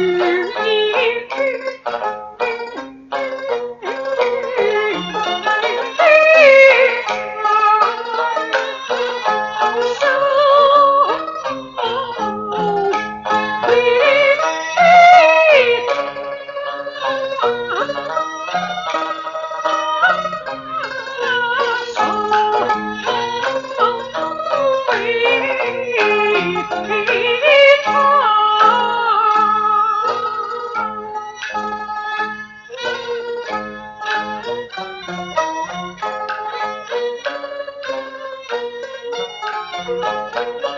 Bye. Thank you.